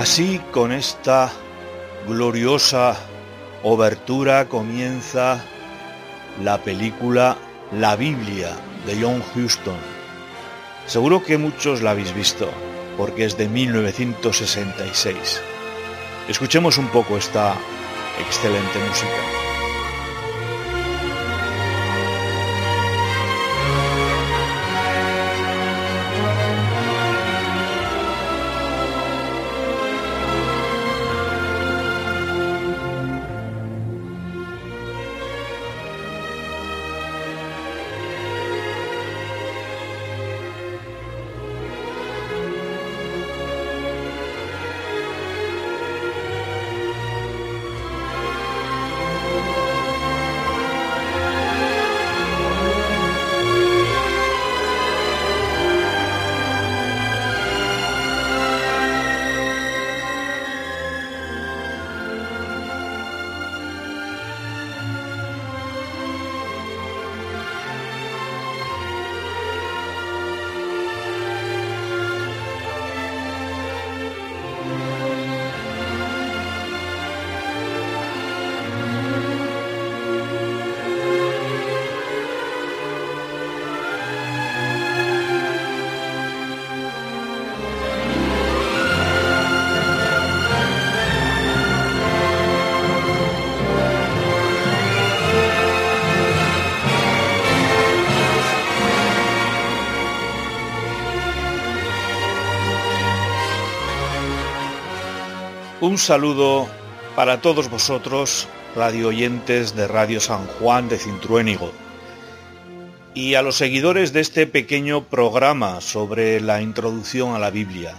Así, con esta gloriosa obertura comienza la película La Biblia de John Huston. Seguro que muchos la habéis visto, porque es de 1966. Escuchemos un poco esta excelente música. Un saludo para todos vosotros, radio oyentes de Radio San Juan de Cintruénigo, y a los seguidores de este pequeño programa sobre la introducción a la Biblia.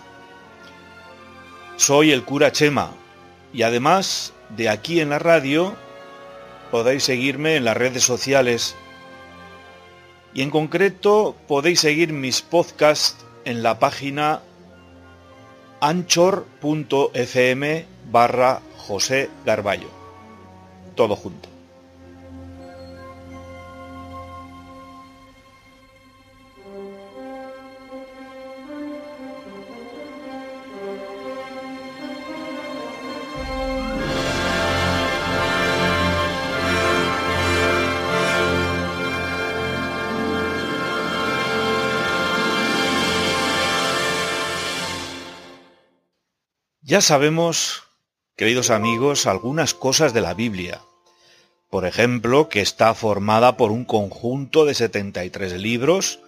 Soy el cura Chema, y además de aquí en la radio, podéis seguirme en las redes sociales, y en concreto podéis seguir mis podcasts en la página anchor.fm barra José Garballo. Todo junto. Ya sabemos, queridos amigos, algunas cosas de la Biblia. Por ejemplo, que está formada por un conjunto de 73 libros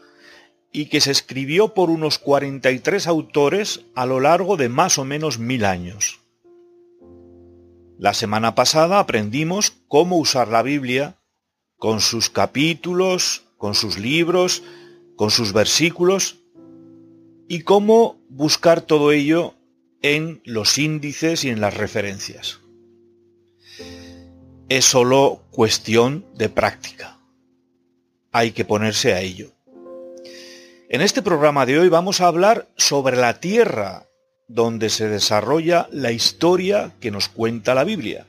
y que se escribió por unos 43 autores a lo largo de más o menos mil años. La semana pasada aprendimos cómo usar la Biblia con sus capítulos, con sus libros, con sus versículos y cómo buscar todo ello en los índices y en las referencias. Es solo cuestión de práctica. Hay que ponerse a ello. En este programa de hoy vamos a hablar sobre la tierra donde se desarrolla la historia que nos cuenta la Biblia.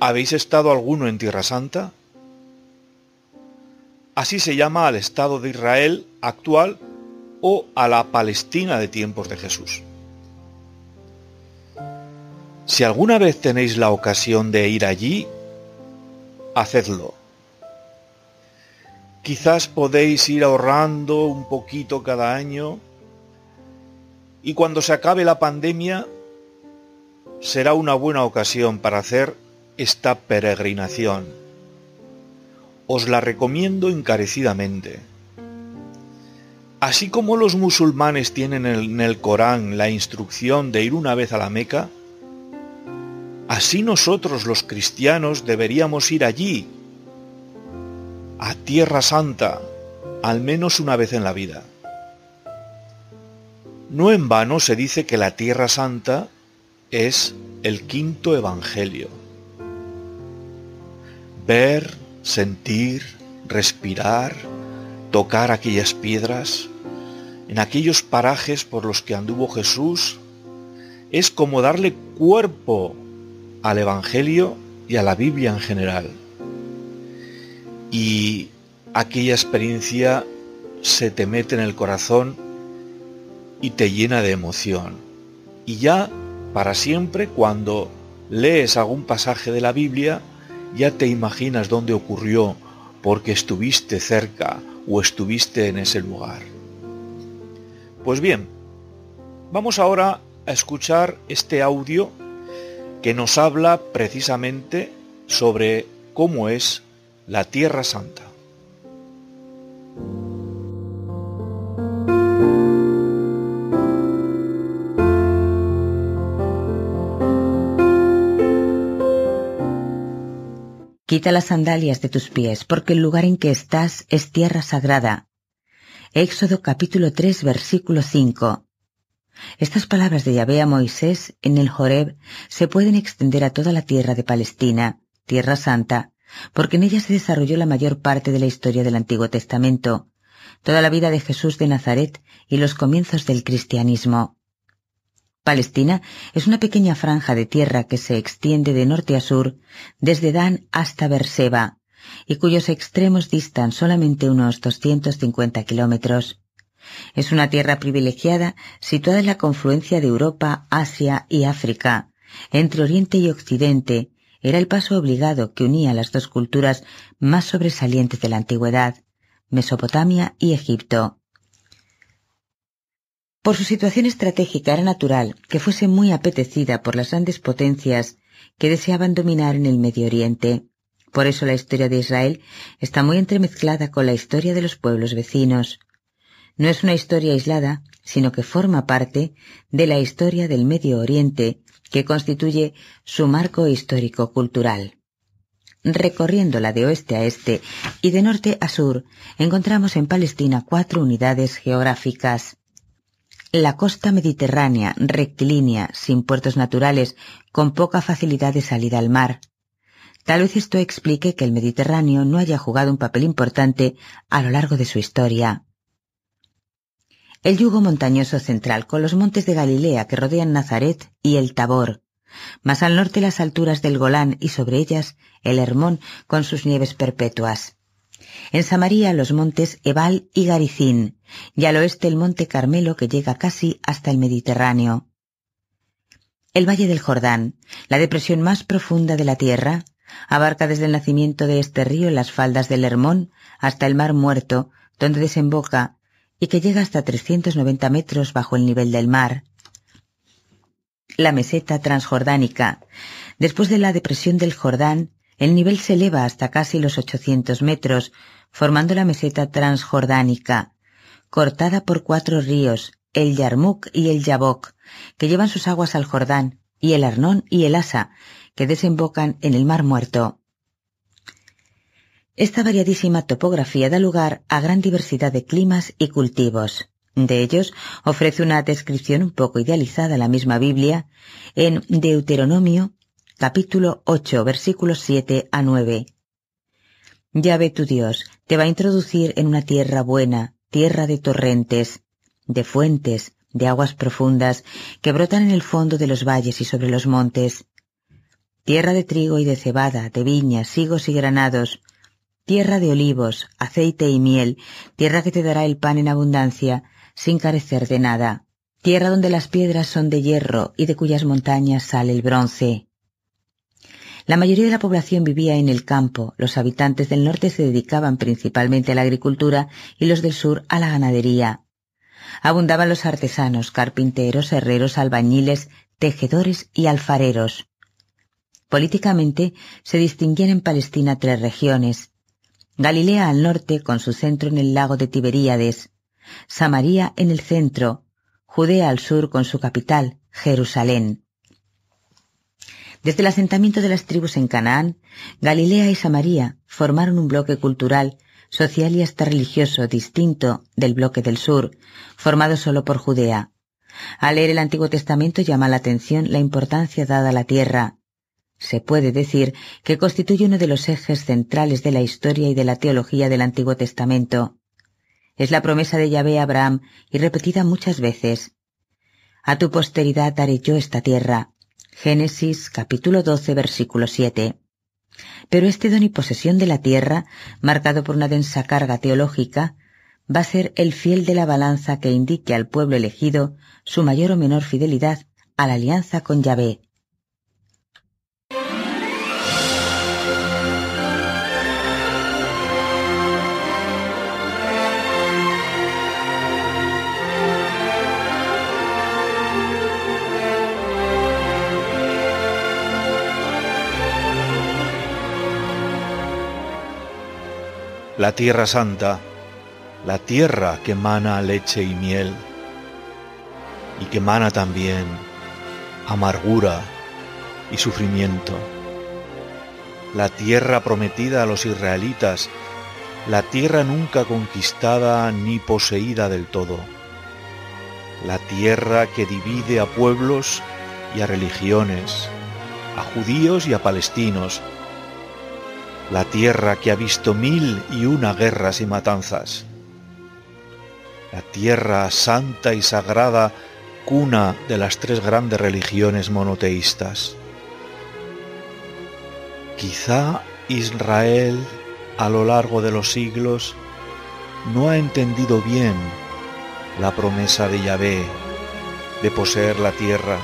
¿Habéis estado alguno en Tierra Santa? Así se llama al Estado de Israel actual o a la Palestina de tiempos de Jesús. Si alguna vez tenéis la ocasión de ir allí, hacedlo. Quizás podéis ir ahorrando un poquito cada año y cuando se acabe la pandemia será una buena ocasión para hacer esta peregrinación. Os la recomiendo encarecidamente. Así como los musulmanes tienen en el Corán la instrucción de ir una vez a la Meca, así nosotros los cristianos deberíamos ir allí, a Tierra Santa, al menos una vez en la vida. No en vano se dice que la Tierra Santa es el quinto Evangelio. Ver, sentir, respirar, tocar aquellas piedras, en aquellos parajes por los que anduvo Jesús, es como darle cuerpo al Evangelio y a la Biblia en general. Y aquella experiencia se te mete en el corazón y te llena de emoción. Y ya, para siempre, cuando lees algún pasaje de la Biblia, ya te imaginas dónde ocurrió porque estuviste cerca o estuviste en ese lugar. Pues bien, vamos ahora a escuchar este audio que nos habla precisamente sobre cómo es la Tierra Santa. Quita las sandalias de tus pies, porque el lugar en que estás es tierra sagrada. Éxodo capítulo 3 versículo 5. Estas palabras de Yahvé a Moisés en el Joreb se pueden extender a toda la tierra de Palestina, tierra santa, porque en ella se desarrolló la mayor parte de la historia del Antiguo Testamento, toda la vida de Jesús de Nazaret y los comienzos del cristianismo. Palestina es una pequeña franja de tierra que se extiende de norte a sur, desde Dan hasta Berseba, y cuyos extremos distan solamente unos 250 kilómetros. Es una tierra privilegiada situada en la confluencia de Europa, Asia y África. Entre Oriente y Occidente era el paso obligado que unía las dos culturas más sobresalientes de la antigüedad, Mesopotamia y Egipto. Por su situación estratégica era natural que fuese muy apetecida por las grandes potencias que deseaban dominar en el Medio Oriente. Por eso la historia de Israel está muy entremezclada con la historia de los pueblos vecinos. No es una historia aislada, sino que forma parte de la historia del Medio Oriente, que constituye su marco histórico-cultural. Recorriéndola de oeste a este y de norte a sur, encontramos en Palestina cuatro unidades geográficas. La costa mediterránea, rectilínea, sin puertos naturales, con poca facilidad de salida al mar. Tal vez esto explique que el Mediterráneo no haya jugado un papel importante a lo largo de su historia. El yugo montañoso central con los montes de Galilea que rodean Nazaret y el Tabor, más al norte las alturas del Golán y sobre ellas el Hermón con sus nieves perpetuas. En Samaria los montes Ebal y Garicín, y al oeste el monte Carmelo que llega casi hasta el Mediterráneo. El Valle del Jordán, la depresión más profunda de la tierra, abarca desde el nacimiento de este río las faldas del Hermón hasta el Mar Muerto, donde desemboca y que llega hasta 390 metros bajo el nivel del mar. La meseta transjordánica. Después de la depresión del Jordán, el nivel se eleva hasta casi los 800 metros, formando la meseta transjordánica, cortada por cuatro ríos, el Yarmuk y el Yabok, que llevan sus aguas al Jordán, y el Arnón y el Asa, que desembocan en el Mar Muerto. Esta variadísima topografía da lugar a gran diversidad de climas y cultivos. De ellos ofrece una descripción un poco idealizada la misma Biblia en Deuteronomio capítulo 8, versículos 7 a 9. Ya ve tu Dios, te va a introducir en una tierra buena, tierra de torrentes, de fuentes, de aguas profundas que brotan en el fondo de los valles y sobre los montes. Tierra de trigo y de cebada, de viñas, higos y granados, tierra de olivos, aceite y miel, tierra que te dará el pan en abundancia, sin carecer de nada, tierra donde las piedras son de hierro y de cuyas montañas sale el bronce, la mayoría de la población vivía en el campo, los habitantes del norte se dedicaban principalmente a la agricultura y los del sur a la ganadería. Abundaban los artesanos, carpinteros, herreros, albañiles, tejedores y alfareros. Políticamente se distinguían en Palestina tres regiones. Galilea al norte, con su centro en el lago de Tiberíades, Samaria en el centro, Judea al sur con su capital, Jerusalén. Desde el asentamiento de las tribus en Canaán, Galilea y Samaria formaron un bloque cultural, social y hasta religioso distinto del bloque del sur, formado solo por Judea. Al leer el Antiguo Testamento llama la atención la importancia dada a la tierra. Se puede decir que constituye uno de los ejes centrales de la historia y de la teología del Antiguo Testamento. Es la promesa de Yahvé a Abraham y repetida muchas veces. A tu posteridad daré yo esta tierra, Génesis capítulo 12 versículo 7. Pero este don y posesión de la tierra, marcado por una densa carga teológica, va a ser el fiel de la balanza que indique al pueblo elegido su mayor o menor fidelidad a la alianza con Yahvé. La Tierra Santa la tierra que mana leche y miel y que mana también amargura y sufrimiento. La tierra prometida a los israelitas, la tierra nunca conquistada ni poseída del todo. La tierra que divide a pueblos y a religiones, a judíos y a palestinos. La tierra que ha visto mil y una guerras y matanzas la tierra santa y sagrada, cuna de las tres grandes religiones monoteístas. Quizá Israel a lo largo de los siglos no ha entendido bien la promesa de Yahvé de poseer la tierra,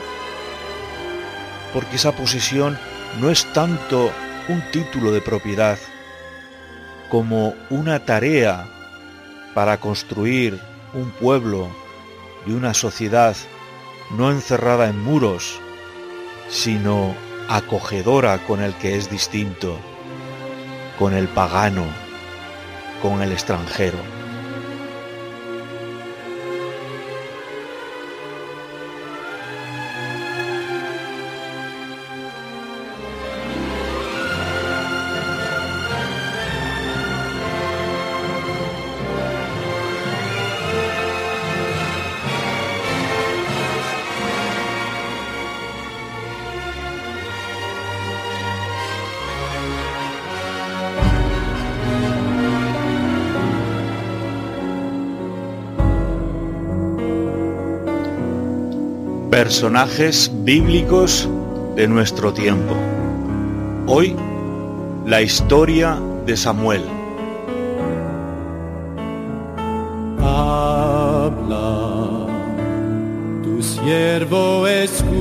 porque esa posesión no es tanto un título de propiedad como una tarea para construir un pueblo y una sociedad no encerrada en muros, sino acogedora con el que es distinto, con el pagano, con el extranjero. Personajes bíblicos de nuestro tiempo. Hoy, la historia de Samuel. Habla, tu siervo escucha.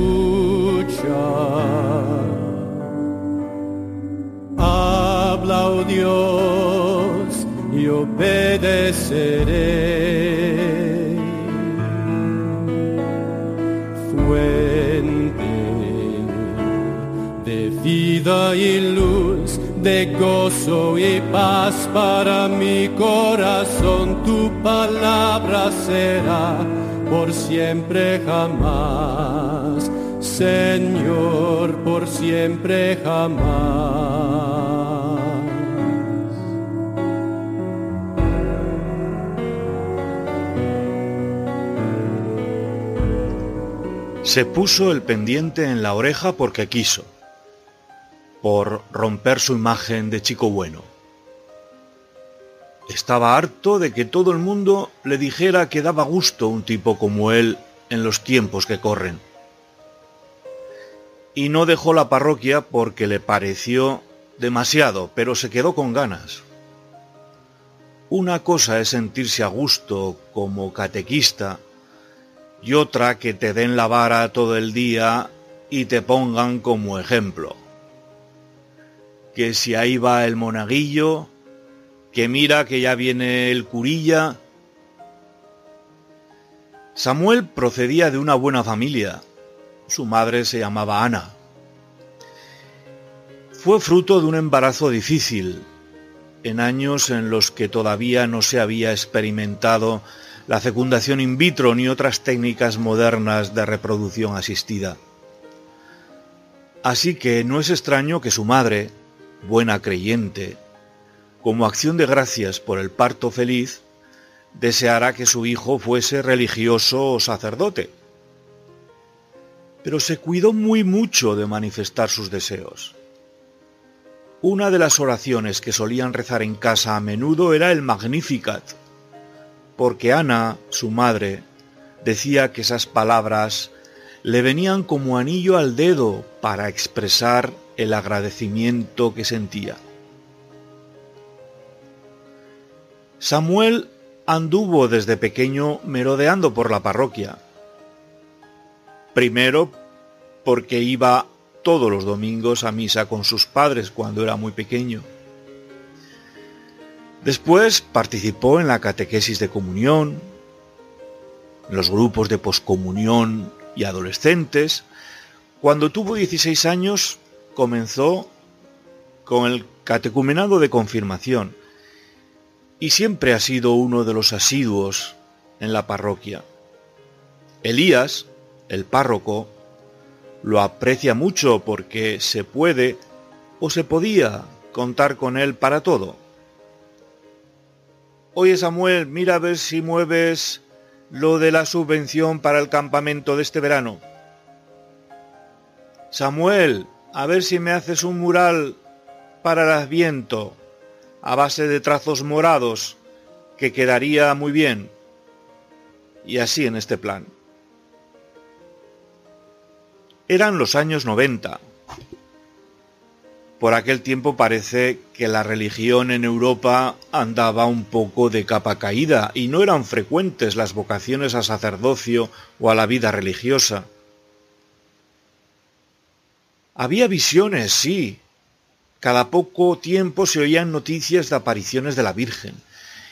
Habla, oh Dios, y obedeceré. Vida y luz, de gozo y paz para mi corazón. Tu palabra será por siempre jamás, Señor, por siempre jamás. Se puso el pendiente en la oreja porque quiso por romper su imagen de chico bueno. Estaba harto de que todo el mundo le dijera que daba gusto un tipo como él en los tiempos que corren. Y no dejó la parroquia porque le pareció demasiado, pero se quedó con ganas. Una cosa es sentirse a gusto como catequista y otra que te den la vara todo el día y te pongan como ejemplo que si ahí va el monaguillo, que mira que ya viene el curilla. Samuel procedía de una buena familia. Su madre se llamaba Ana. Fue fruto de un embarazo difícil, en años en los que todavía no se había experimentado la fecundación in vitro ni otras técnicas modernas de reproducción asistida. Así que no es extraño que su madre, buena creyente, como acción de gracias por el parto feliz, deseará que su hijo fuese religioso o sacerdote. Pero se cuidó muy mucho de manifestar sus deseos. Una de las oraciones que solían rezar en casa a menudo era el Magnificat, porque Ana, su madre, decía que esas palabras le venían como anillo al dedo para expresar el agradecimiento que sentía. Samuel anduvo desde pequeño merodeando por la parroquia. Primero porque iba todos los domingos a misa con sus padres cuando era muy pequeño. Después participó en la catequesis de comunión, en los grupos de poscomunión y adolescentes. Cuando tuvo 16 años comenzó con el catecumenado de confirmación y siempre ha sido uno de los asiduos en la parroquia. Elías, el párroco, lo aprecia mucho porque se puede o se podía contar con él para todo. Oye Samuel, mira a ver si mueves lo de la subvención para el campamento de este verano. Samuel, a ver si me haces un mural para el adviento a base de trazos morados que quedaría muy bien. Y así en este plan. Eran los años 90. Por aquel tiempo parece que la religión en Europa andaba un poco de capa caída y no eran frecuentes las vocaciones a sacerdocio o a la vida religiosa. Había visiones, sí. Cada poco tiempo se oían noticias de apariciones de la Virgen,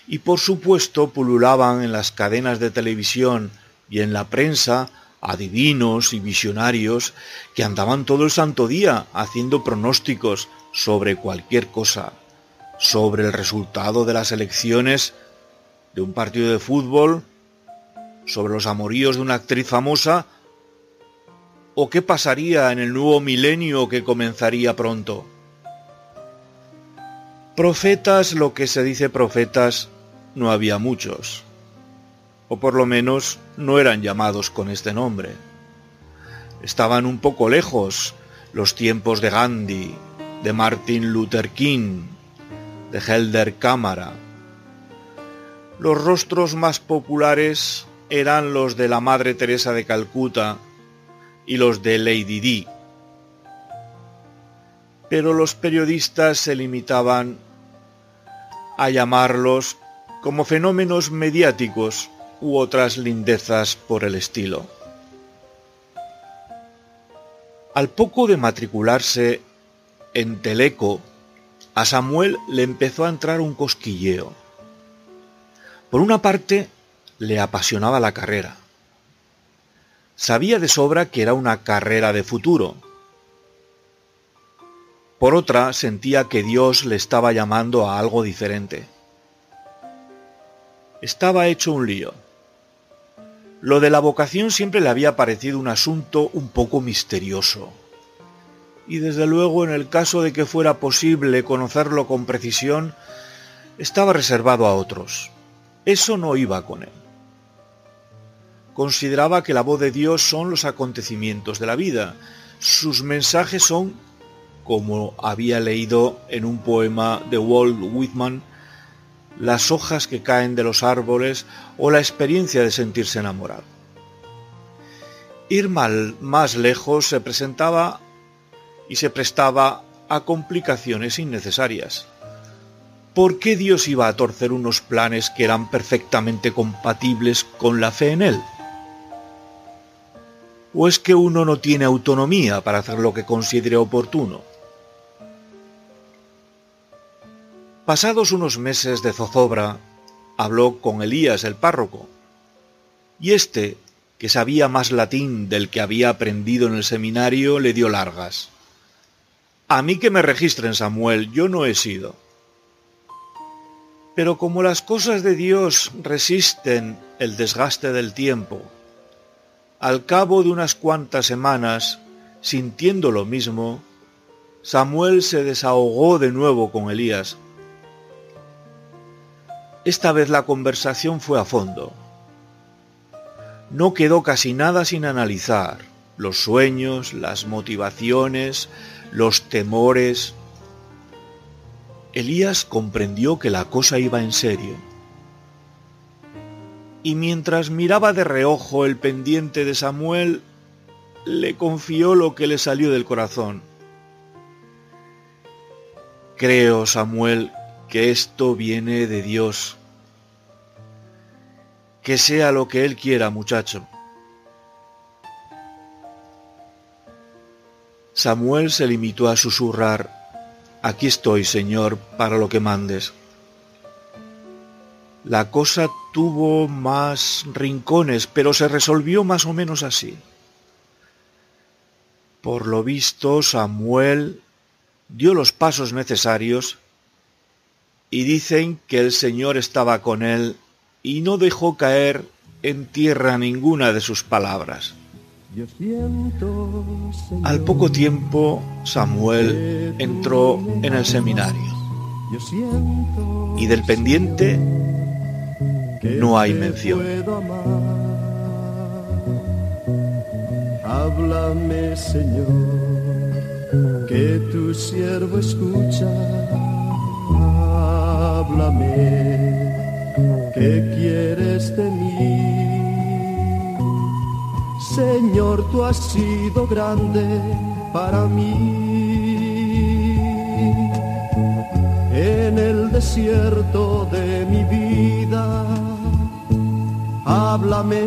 y por supuesto pululaban en las cadenas de televisión y en la prensa adivinos y visionarios que andaban todo el santo día haciendo pronósticos sobre cualquier cosa, sobre el resultado de las elecciones de un partido de fútbol, sobre los amoríos de una actriz famosa, o qué pasaría en el nuevo milenio que comenzaría pronto. Profetas, lo que se dice profetas, no había muchos o por lo menos no eran llamados con este nombre. Estaban un poco lejos los tiempos de Gandhi, de Martin Luther King, de Helder Cámara. Los rostros más populares eran los de la Madre Teresa de Calcuta y los de Lady Di. Pero los periodistas se limitaban a llamarlos como fenómenos mediáticos u otras lindezas por el estilo. Al poco de matricularse en Teleco, a Samuel le empezó a entrar un cosquilleo. Por una parte, le apasionaba la carrera. Sabía de sobra que era una carrera de futuro. Por otra, sentía que Dios le estaba llamando a algo diferente. Estaba hecho un lío. Lo de la vocación siempre le había parecido un asunto un poco misterioso. Y desde luego en el caso de que fuera posible conocerlo con precisión, estaba reservado a otros. Eso no iba con él. Consideraba que la voz de Dios son los acontecimientos de la vida. Sus mensajes son, como había leído en un poema de Walt Whitman, las hojas que caen de los árboles o la experiencia de sentirse enamorado. Ir mal, más lejos se presentaba y se prestaba a complicaciones innecesarias. ¿Por qué Dios iba a torcer unos planes que eran perfectamente compatibles con la fe en Él? ¿O es que uno no tiene autonomía para hacer lo que considere oportuno? Pasados unos meses de zozobra, habló con Elías el párroco, y éste, que sabía más latín del que había aprendido en el seminario, le dio largas. A mí que me registren, Samuel, yo no he sido. Pero como las cosas de Dios resisten el desgaste del tiempo, al cabo de unas cuantas semanas, sintiendo lo mismo, Samuel se desahogó de nuevo con Elías esta vez la conversación fue a fondo. No quedó casi nada sin analizar. Los sueños, las motivaciones, los temores. Elías comprendió que la cosa iba en serio. Y mientras miraba de reojo el pendiente de Samuel, le confió lo que le salió del corazón. Creo, Samuel, que esto viene de Dios. Que sea lo que Él quiera, muchacho. Samuel se limitó a susurrar, Aquí estoy, Señor, para lo que mandes. La cosa tuvo más rincones, pero se resolvió más o menos así. Por lo visto, Samuel dio los pasos necesarios y dicen que el Señor estaba con él y no dejó caer en tierra ninguna de sus palabras. Al poco tiempo Samuel entró en el seminario y del pendiente no hay mención. Háblame Señor, que tu siervo escucha. Háblame, ¿qué quieres de mí? Señor, tú has sido grande para mí. En el desierto de mi vida, háblame.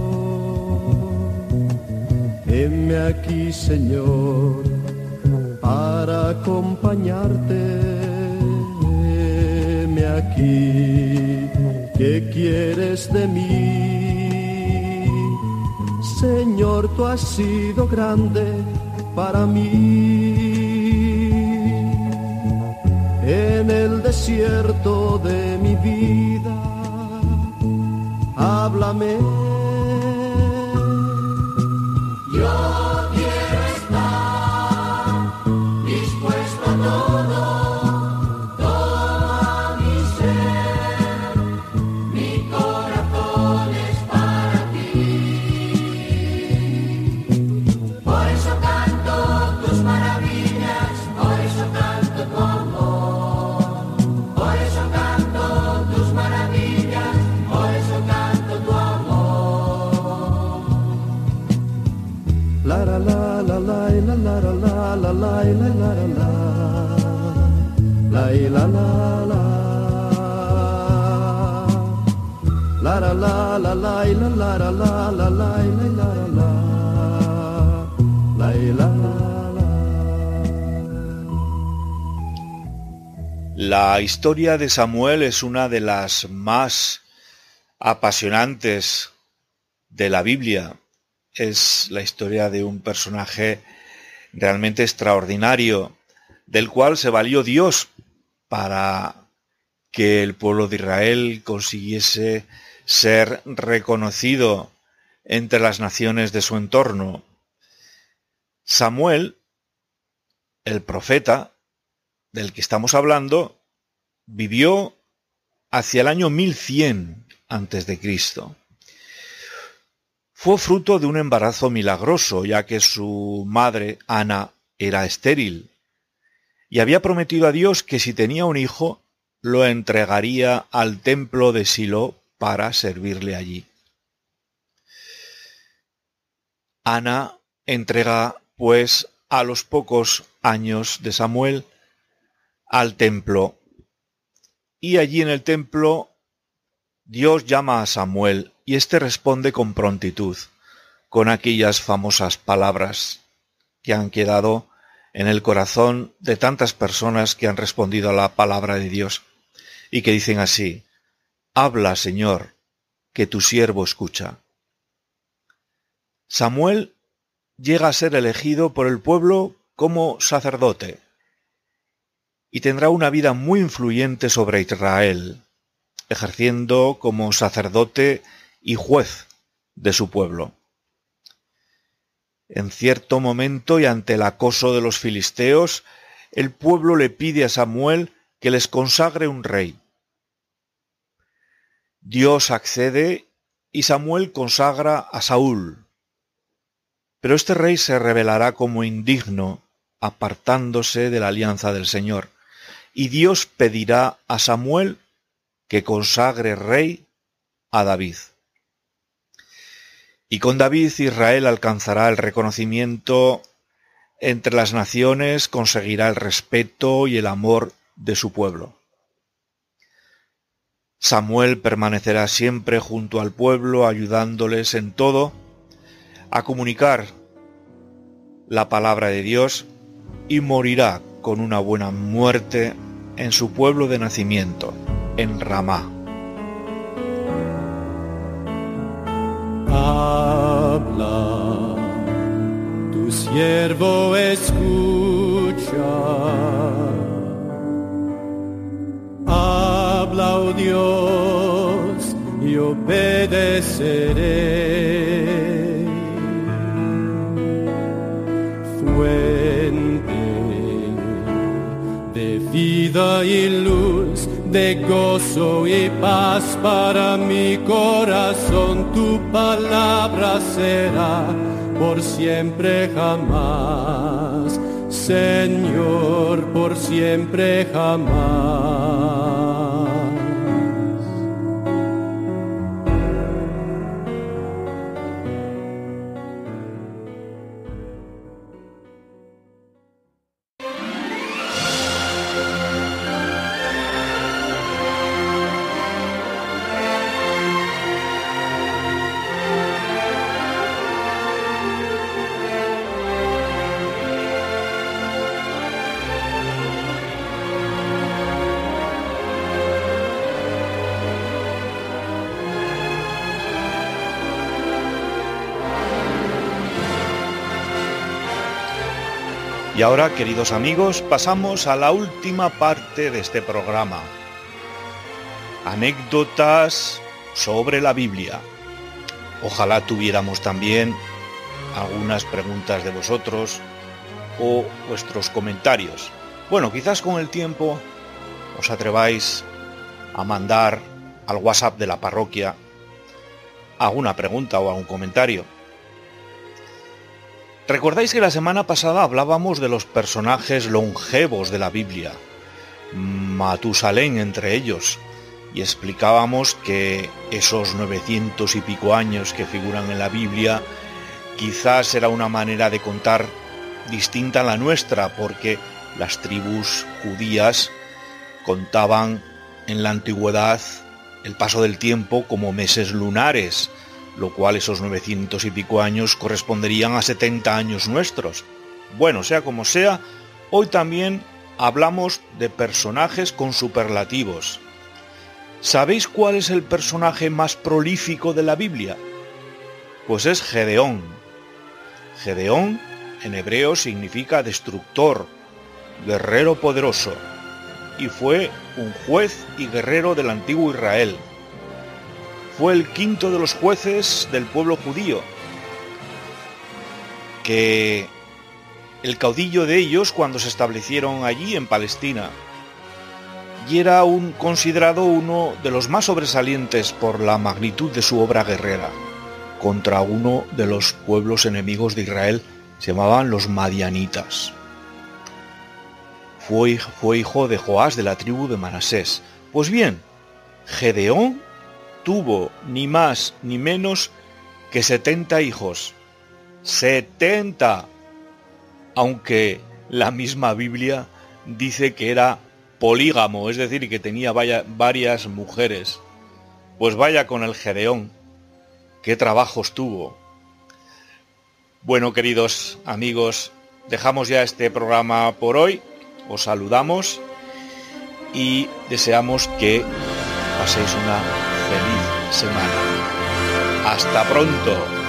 Heme aquí, Señor, para acompañarte. Heme aquí, ¿qué quieres de mí? Señor, tú has sido grande para mí. En el desierto de mi vida, háblame La historia de Samuel es una de las más apasionantes de la Biblia. Es la historia de un personaje realmente extraordinario, del cual se valió Dios para que el pueblo de Israel consiguiese ser reconocido entre las naciones de su entorno. Samuel, el profeta del que estamos hablando, vivió hacia el año 1100 antes de Cristo. Fue fruto de un embarazo milagroso, ya que su madre, Ana, era estéril, y había prometido a Dios que si tenía un hijo, lo entregaría al templo de Silo para servirle allí. Ana entrega, pues, a los pocos años de Samuel al templo y allí en el templo Dios llama a Samuel y éste responde con prontitud, con aquellas famosas palabras que han quedado en el corazón de tantas personas que han respondido a la palabra de Dios y que dicen así, Habla, Señor, que tu siervo escucha. Samuel llega a ser elegido por el pueblo como sacerdote y tendrá una vida muy influyente sobre Israel, ejerciendo como sacerdote y juez de su pueblo. En cierto momento y ante el acoso de los filisteos, el pueblo le pide a Samuel que les consagre un rey. Dios accede y Samuel consagra a Saúl. Pero este rey se revelará como indigno, apartándose de la alianza del Señor, y Dios pedirá a Samuel que consagre rey a David. Y con David Israel alcanzará el reconocimiento entre las naciones, conseguirá el respeto y el amor de su pueblo. Samuel permanecerá siempre junto al pueblo, ayudándoles en todo a comunicar la palabra de Dios y morirá con una buena muerte en su pueblo de nacimiento, en Ramá. habla, tu siervo escucha. Habla, oh Dios, y obedeceré. Fuente de vida y luz de gozo y paz para mi corazón. Tu palabra será por siempre jamás, Señor, por siempre jamás. Y ahora, queridos amigos, pasamos a la última parte de este programa. Anécdotas sobre la Biblia. Ojalá tuviéramos también algunas preguntas de vosotros o vuestros comentarios. Bueno, quizás con el tiempo os atreváis a mandar al WhatsApp de la parroquia alguna pregunta o algún comentario. Recordáis que la semana pasada hablábamos de los personajes longevos de la Biblia, Matusalén entre ellos, y explicábamos que esos 900 y pico años que figuran en la Biblia quizás era una manera de contar distinta a la nuestra, porque las tribus judías contaban en la antigüedad el paso del tiempo como meses lunares, lo cual esos 900 y pico años corresponderían a 70 años nuestros. Bueno, sea como sea, hoy también hablamos de personajes con superlativos. ¿Sabéis cuál es el personaje más prolífico de la Biblia? Pues es Gedeón. Gedeón en hebreo significa destructor, guerrero poderoso, y fue un juez y guerrero del antiguo Israel fue el quinto de los jueces del pueblo judío, que el caudillo de ellos cuando se establecieron allí en Palestina, y era un, considerado uno de los más sobresalientes por la magnitud de su obra guerrera contra uno de los pueblos enemigos de Israel, se llamaban los Madianitas. Fue, fue hijo de Joás de la tribu de Manasés. Pues bien, Gedeón tuvo ni más ni menos que 70 hijos. 70. Aunque la misma Biblia dice que era polígamo, es decir, que tenía varias mujeres. Pues vaya con el Gedeón. Qué trabajos tuvo. Bueno, queridos amigos, dejamos ya este programa por hoy. Os saludamos y deseamos que paséis una feliz semana. Hasta pronto.